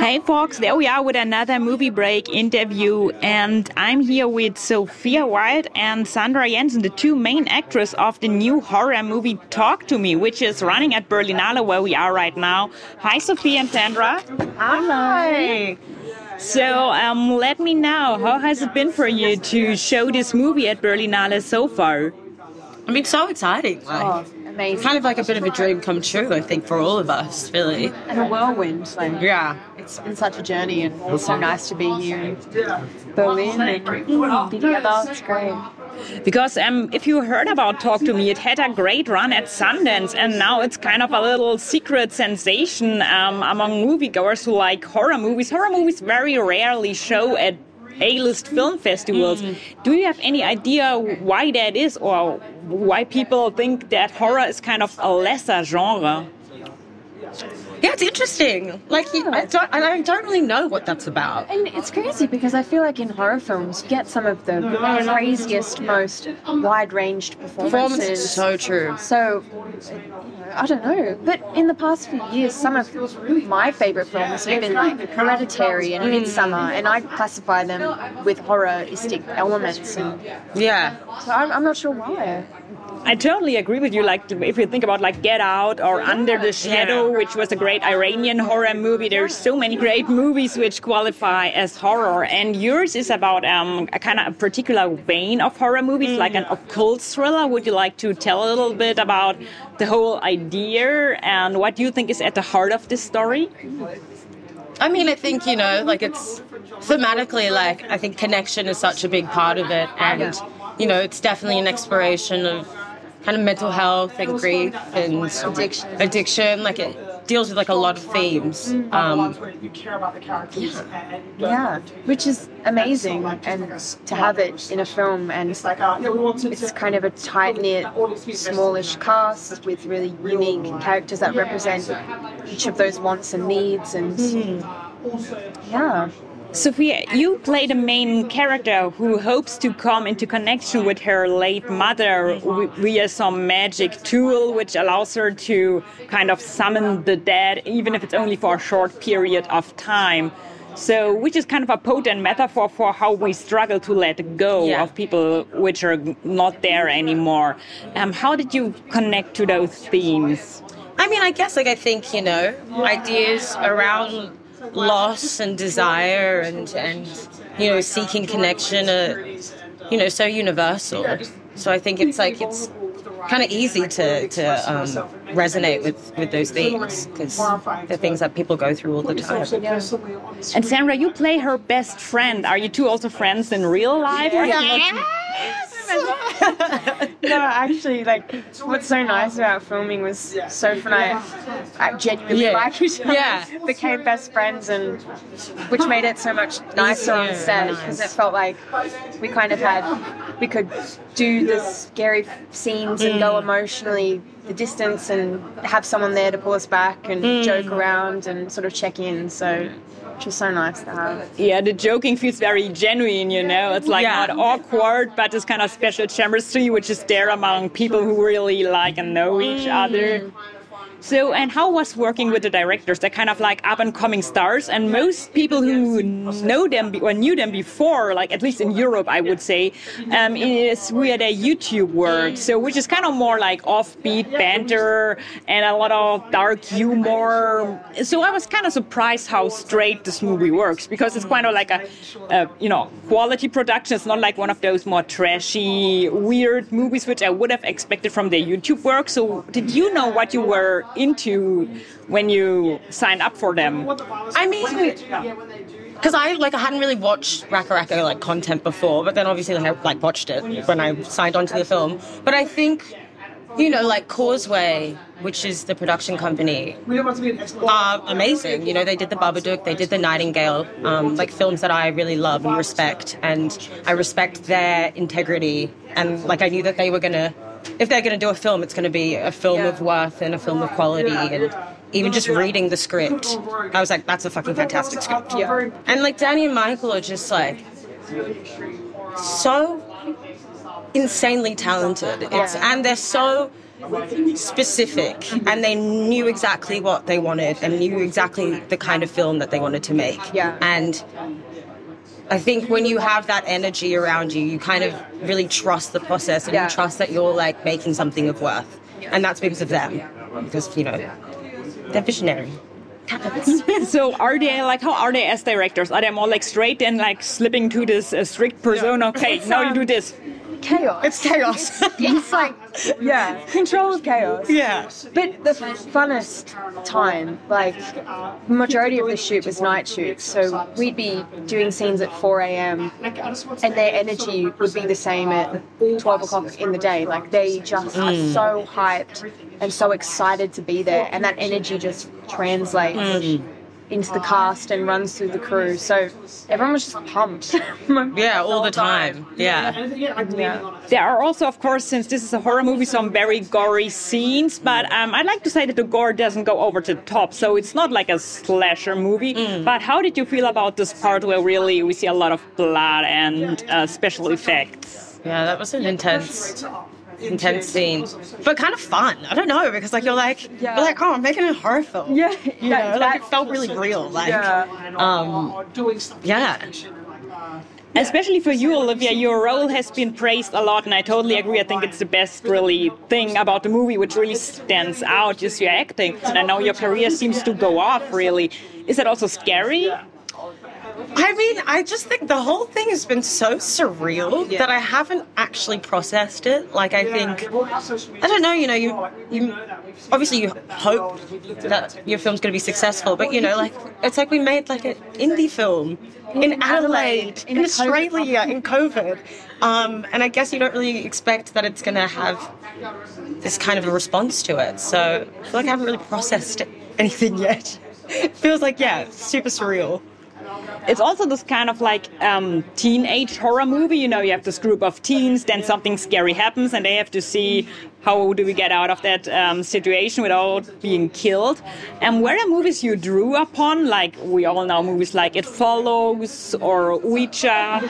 Hey folks, there we are with another movie break interview, and I'm here with Sophia Wilde and Sandra Jensen, the two main actors of the new horror movie Talk to Me, which is running at Berlinale where we are right now. Hi, Sophia and Sandra. Hi. So, um, let me know, how has it been for you to show this movie at Berlinale so far? I mean, so exciting. Like, Oh, amazing. kind of like a bit of a dream come true, I think, for all of us, really. and a whirlwind. Like, Yeah. it's been such a journey, and it's so nice to be here in Berlin and be together. It's great. Because um, if you heard about Talk to Me, it had a great run at Sundance, and now it's kind of a little secret sensation um, among moviegoers who like horror movies. Horror movies very rarely show at A-list film festivals. Mm. Do you have any idea why that is, or why people think that horror is kind of a lesser genre? Yeah, it's interesting. Like, I don't, I don't really know what that's about. And it's crazy because I feel like in horror films, you get some of the craziest, most wide-ranged Performance performances. is so true. So, I don't know. But in the past few years, some of my favorite films have been like Hereditary and mm. Midsommar, and I classify them with horroristic elements. And Yeah. so I'm, I'm not sure why. I totally agree with you. Like, if you think about like Get Out or Under the Shadow, which was a great Iranian horror movie, there's so many great movies which qualify as horror. And yours is about um, a kind of a particular vein of horror movies, like an occult thriller. Would you like to tell a little bit about the whole idea and what you think is at the heart of this story? I mean, I think, you know, like it's thematically, like, I think connection is such a big part of it. And, you know, it's definitely an exploration of kind of mental health and grief and Addiction. Addiction. Like, it deals with like a lot of themes. Um, Yeah, which is amazing, and to have it in a film, and it's kind of a tight knit, smallish cast with really unique characters that represent each of those wants and needs, and yeah, Sophia, you play the main character who hopes to come into connection with her late mother via some magic tool which allows her to kind of summon the dead, even if it's only for a short period of time. So, which is kind of a potent metaphor for how we struggle to let go Yeah. of people which are not there anymore. Um, how did you connect to those themes? I mean, I guess like I think you know ideas around loss and desire and and you know seeking connection are you know so universal. So I think it's like it's kind of easy to to um, resonate with with those themes because they're things that people go through all the time. And Sandra, you play her best friend. Are you two also friends in real life? or- no, actually, like what's so nice about filming was Soph and I, I genuinely Yeah. liked each other, Yeah. became best friends, and which made it so much nicer on Easier, set because it felt like we kind of had we could do the scary scenes and go mm. emotionally the distance and have someone there to pull us back and joke mm. around and sort of check in. So, which was so nice to have. Yeah, the joking feels very genuine, you know. It's like Yeah. not awkward, but this kind of special chemistry which is there among people who really like and know each mm. other. So, and how was working with the directors? They're kind of like up and coming stars, and most people who know them or knew them before, like at least in Europe, I would say, um, is via their YouTube work. So, which is kind of more like offbeat banter and a lot of dark humor. So, I was kind of surprised how straight this movie works because it's kind of like a, a you know, quality production. It's not like one of those more trashy, weird movies which I would have expected from their YouTube work. So, did you know what you were into when you signed up for them? I mean, because I like I hadn't really watched RackaRacka like content before, but then obviously like, I like watched it when I signed on to the film. But I think, you know, like Causeway, which is the production company, are amazing. You know, they did the Babadook, they did the Nightingale, um, like films that I really love and respect, and I respect their integrity. And like I knew that they were gonna, if they're gonna do a film, it's gonna be a film Yeah. of worth and a film of quality, and even just reading the script, I was like, that's a fucking fantastic script. Yeah. And like Danny and Michael are just like so insanely talented. It's and they're so specific mm-hmm. and they knew exactly what they wanted and knew exactly the kind of film that they wanted to make. Yeah. And I think when you have that energy around you, you kind of really trust the process and Yeah. you trust that you're like making something of worth. And that's because of them. Because, you know, they're visionary. So are they like how are they as directors? Are they more like straight and like slipping to this uh, strict persona? Okay, now you do this. Chaos. It's chaos. It's like, yeah, control of chaos. yeah. But the funnest time, like, majority of the shoot was night shoots, so we'd be doing scenes at 4 a.m. and their energy would be the same at 12 o'clock in the day. Like, they just are mm. so hyped and so excited to be there, and that energy just translates. Mm. Into the cast and runs through the crew, so everyone was just pumped. Yeah, all the time. Yeah. Yeah. There are also, of course, since this is a horror movie, some very gory scenes. But um, I'd like to say that the gore doesn't go over the top, so it's not like a slasher movie. But how did you feel about this part where really we see a lot of blood and uh, special effects? Yeah, that was an intense, intense scene, but kind of fun. I don't know because like you're like Yeah. you're like oh I'm making a horror film. Yeah, you that- know, like it felt really real. Like Yeah. um, yeah. Especially for you, Olivia, your role has been praised a lot, and I totally agree. I think it's the best, really, thing about the movie, which really stands out, is your acting. And I know your career seems to go off, really. Is that also scary? I mean, I just think the whole thing has been so surreal that I haven't actually processed it. Like, I think, I don't know, you know, you, you obviously you hope that your film's going to be successful, but you know, like, it's like we made like an indie film in Adelaide, in, in Australia, in COVID. Um, and I guess you don't really expect that it's going to have this kind of a response to it. So I feel like I haven't really processed anything yet. It feels like, yeah, super surreal. It's also this kind of like um, teenage horror movie. You know, you have this group of teens, then something scary happens, and they have to see how do we get out of that um, situation without being killed. And were there movies you drew upon, like we all know movies like It Follows or Ouija,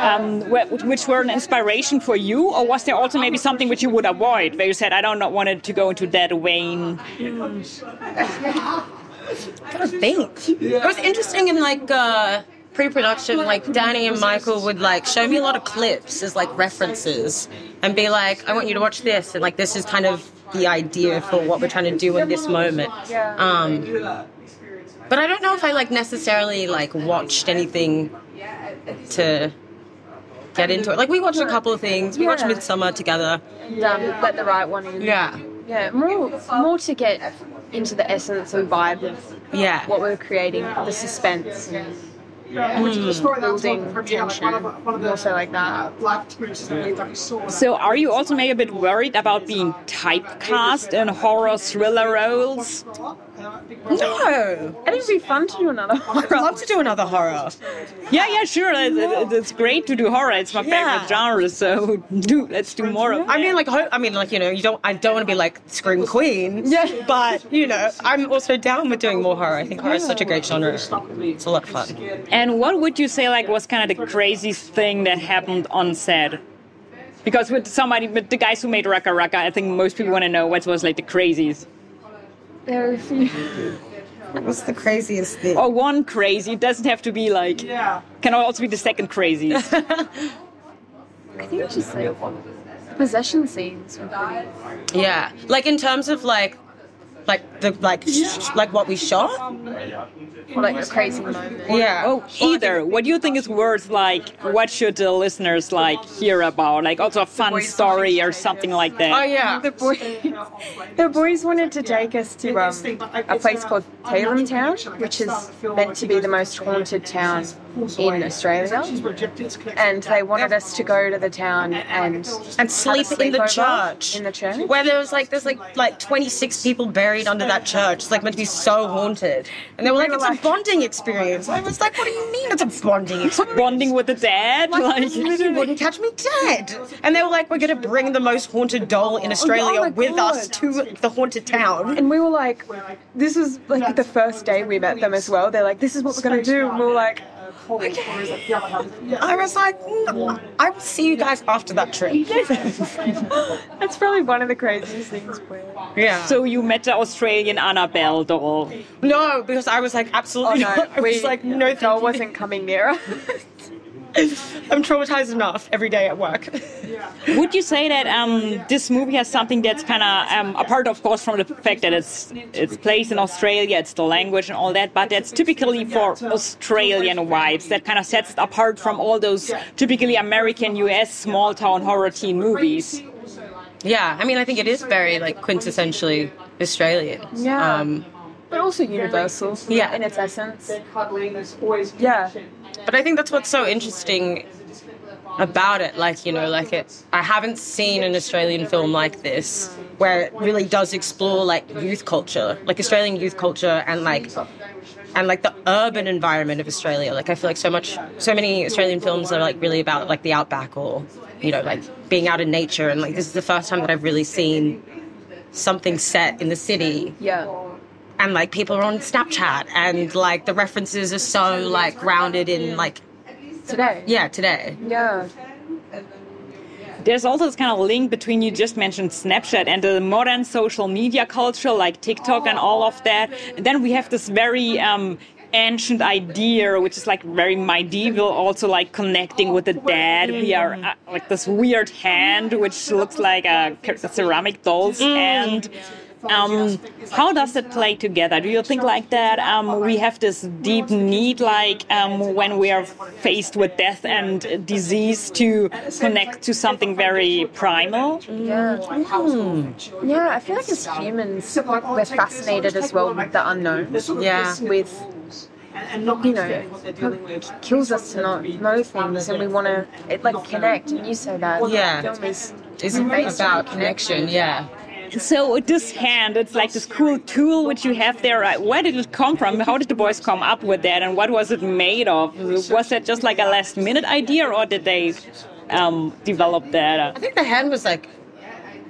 um, which were an inspiration for you, or was there also maybe something which you would avoid, where you said, I don't want it to go into that vein? I think. It was interesting in like uh, pre-production, like Danny and Michael would like show me a lot of clips as like references and be like, I want you to watch this and like this is kind of the idea for what we're trying to do in this moment. Um, but I don't know if I like necessarily like watched anything to get into it. Like we watched a couple of things. We watched Midsommar together. And, um, let the right one in. Yeah. Yeah, more more to get into the essence and vibe of Yeah. what we're creating, the suspense and hmm. building tension, more so like that. So, are you also maybe a bit worried about being typecast in horror thriller roles? No. I think it'd be fun to do another horror. I'd love to do another horror. Yeah, yeah, sure. It- it- It's great to do horror. It's my Yeah. favorite genre. So, do let's do more of I mean, like, I mean, like, you know, you don't. I don't want to be like scream queen. Yeah. But you know, I'm also down with doing more horror. I think horror is such a great genre. It's a lot of fun. And what would you say like was kind of the craziest thing that happened on set? Because with somebody, with the guys who made RackaRacka, I think most people want to know what was like the craziest. There are a few. What's the craziest thing? Or one crazy. It doesn't have to be like. Yeah. Can I also be the second craziest. I think just like possession scenes would be. Yeah, like in terms of like, like the like sh- like what we shot. Or like a crazy moment. Yeah. Oh, either. What do you think is worth like? What should the listeners like hear about? Like also a fun story or something like that. Oh yeah. The boys, the boys wanted to take us to um, a place called Tatum Town, which is meant to be the most haunted town in Australia. And they wanted us to go to the town and And sleep in the church. In the church. Where there was like there's like like 26 people buried under that church. It's like meant to be so haunted. And they were like, it's a bonding experience. I was like, what do you mean it's a bonding experience? Bonding with the dead, like you wouldn't catch me dead. And they were like, we're going to bring the most haunted doll in oh Australia my with us to the haunted town. And we were like, this was like the first day we met them as well. They're like, this is what we're gonna do. And we were like, I was like, "Mm, I will see you guys after that trip. that's probably one of the craziest things. Where... Yeah. so you met the Australian Annabelle doll. no, because I was like, Oh absolutely no, not. I we, was like, no, doll wasn't coming near us. I'm traumatized enough every day at work. Would you say that um, this movie has something that's kind of um, apart, of course, from the fact that it's it's placed in Australia, it's the language and all that, but that's typically for Australian vibes. That kind of sets it apart from all those typically American, U.S. small town horror teen movies. yeah, I mean, I think it is very like quintessentially Australian. Yeah. Um, But also universal. Yeah. In its essence. Yeah. But I think that's what's so interesting about it. Like, you know, like it, I haven't seen an Australian film like this where it really does explore like youth culture, like Australian youth culture and like, and like the urban environment of Australia. Like, I feel like so much, so many Australian films are like really about like the outback or, you know, like being out in nature. And like, this is the first time that I've really seen something set in the city Yeah. And like people are on Snapchat and like the references are so like grounded in like Today. yeah today Yeah. There's also this kind of link between you just mentioned Snapchat and the modern social media culture like TikTok and all of that. And then we have this very um, ancient idea, which is like very medieval, also like connecting with the dead. We are uh, like this weird hand, which looks like a, a ceramic doll's hand. Um, how does it play together? Do you think like that? Um, we have this deep need, like um, when we are faced with death and disease, to connect to something very primal. Yeah. Yeah, I feel like as humans, we're fascinated as well with the unknown. Yeah. With, you know, it kills us to not know things and we want to, it like connect. And you say that. Yeah. Film is it's about connection yeah So this hand, it's like this cool tool which you have there. Right? Where did it come from? How did the boys come up with that? And what was it made of? Was that just like a last minute idea, or did they um, develop that? I think the hand was like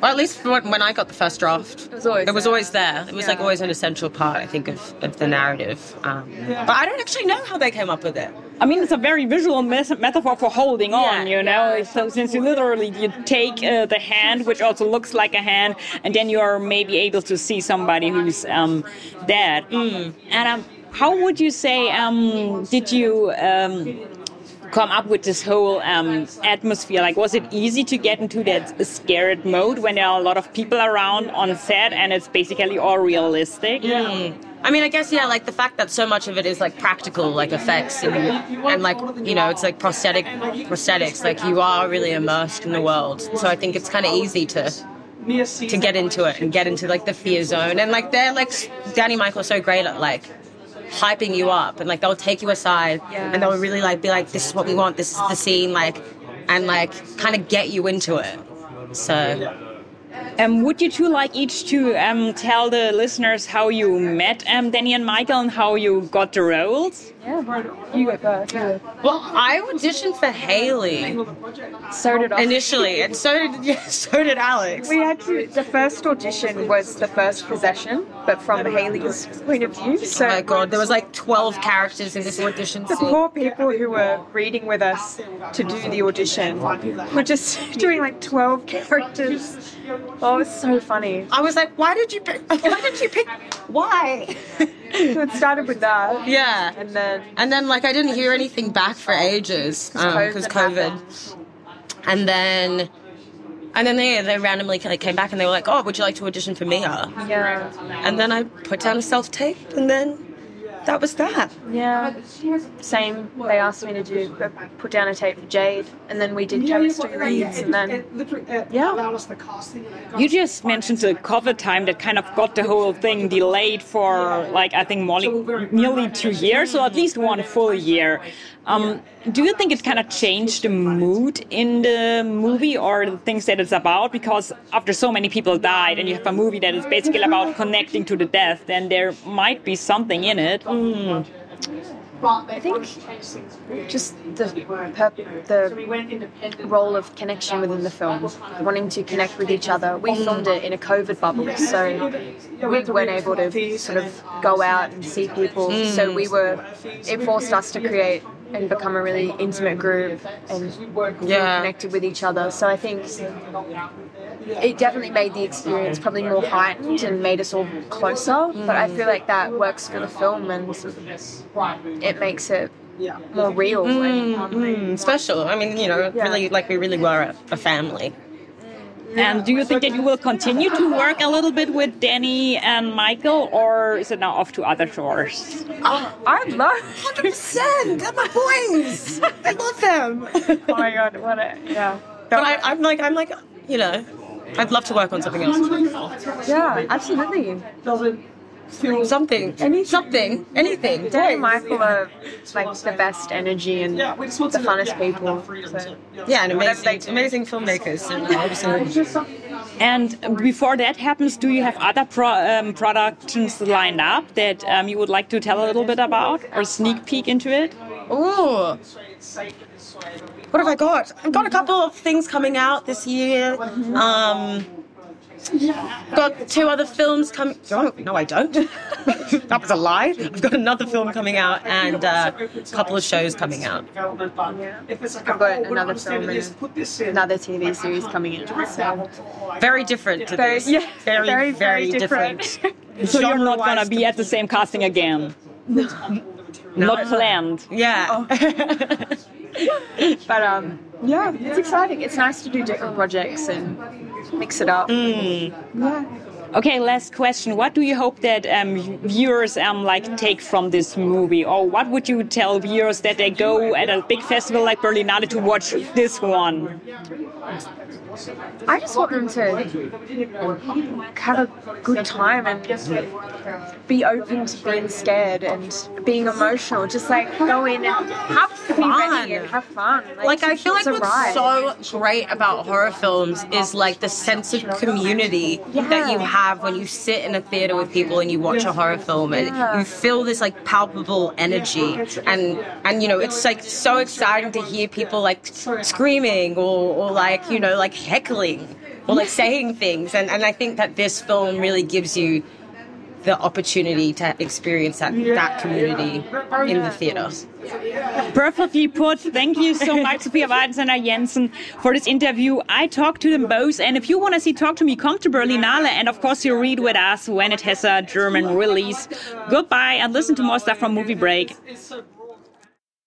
well, at least when when I got the first draft, it was always it was there. always there. It was like always an essential part, I think, of, of the narrative. Um, but I don't actually know how they came up with it. I mean, it's a very visual mes- metaphor for holding on, Yeah. you know. So since you literally you take uh, the hand, which also looks like a hand, and then you are maybe able to see somebody who's um, dead. And um, how would you say? Um, did you? Come up with this whole um, atmosphere like was it easy to get into that scared mode when there are a lot of people around on set and it's basically all realistic Yeah. I mean, I guess yeah, like the fact that so much of it is like practical, like effects and and like you know, it's like prosthetic prosthetics. Like you are really immersed in the world. So I think it's kind of easy to to get into it and get into like the fear zone. And like they're like Danny Michael are so great at like hyping you up and like they'll take you aside and they'll really like be like, this is what we want, this is the scene, like and like kind of get you into it. So Um, would you two like each to um, tell the listeners how you met um, Danny and Michael and how you got the roles? Yeah. You go first. well, I auditioned for Hayley So did I. initially, and so did yeah, so did Alex. We had to. The first audition was the first possession, but from Hayley's point of view. So Oh my god, there was like 12 characters in this audition the scene. poor people who were reading with us to do the audition were just doing like 12 characters. Oh, it was so funny. I was like, why did you pick? Why did you pick? Why? So it started with that. yeah. And then And then like I didn't hear anything back for ages because um, COVID COVID. And then. And then they, they randomly like, came back and they were like, "Oh, would you like to audition for Mia?" yeah, And then I put down a self tape, and then that was that. yeah. Same. They asked me to do uh, put down a tape for Jade, and then we did yeah, chemistry reads, and then yeah. You just mentioned the COVID time that kind of got the whole thing delayed for like I think more, nearly two years, or at least one full year. Um, do you think it kind of changed the mood in the movie or the things that it's about? Because after so many people died, and you have a movie that is basically about connecting to the death, then there might be something in it. Mm. I think just the the role of connection within the film, wanting to connect with each other. We filmed it in a COVID bubble, so we weren't able to sort of go out and see people. So we were it forced us to create and become a really intimate group and Yeah. connected with each other. So I think it definitely made the experience probably more heightened and made us all closer. But I feel like that works for the film and it makes it more real. and, Mm, special. I mean, you know, Yeah. really, like we really were a, a family. And do you think that you will continue to work a little bit with Danny and Michael, or is it now off to other shores? I'd love. Hundred percent. They're my boys. I love them. oh my god, what a yeah. but I, I'm like, I'm like, you know, I'd love to work on something else. Yeah, absolutely. Something, anything. something, anything. Dan and Boys. Michael are like the best energy and the funnest people. So. Yeah, and amazing, do. amazing filmmakers. And And before that happens, do you have other pro um, productions lined up that um, you would like to tell a little bit about or sneak peek into it? Ooh. What have I got? I've got a couple of things coming out this year. Um, got two other films coming. Oh, no, I don't. that was a lie. I've got another film coming out and uh, a couple of shows coming out. I've got another film and another TV series coming in. So. Very different to Very- this. yeah, very, very, very, very different. So you're not gonna be at the same casting again? Not planned. Yeah. But um, yeah, it's exciting. It's nice to do different projects and mix it up. Yeah. Okay, last question. What do you hope that um, viewers um, like take from this movie, or what would you tell viewers that they go at a big festival like Berlinale to watch this one? I just want them to have a good time and be open to being scared and being emotional. Just like go in and Have fun. and have fun. like I feel like what's ride. so great about horror films is like the sense of community that you have when you sit in a theater with people and you watch a horror film and you feel this like palpable energy and and you know it's like so exciting to hear people like screaming or, or like you know like heckling or like saying things and, and I think that this film really gives you the opportunity to experience that, that community in the theater. Perfectly put. Thank you so much, Sophia Weidensener Jensen, for this interview. I talked to them both, and if you want to see Talk to Me, come to Berlinale, and of course, you read with us when it has a German release. Goodbye, and listen to more stuff from Movie Break.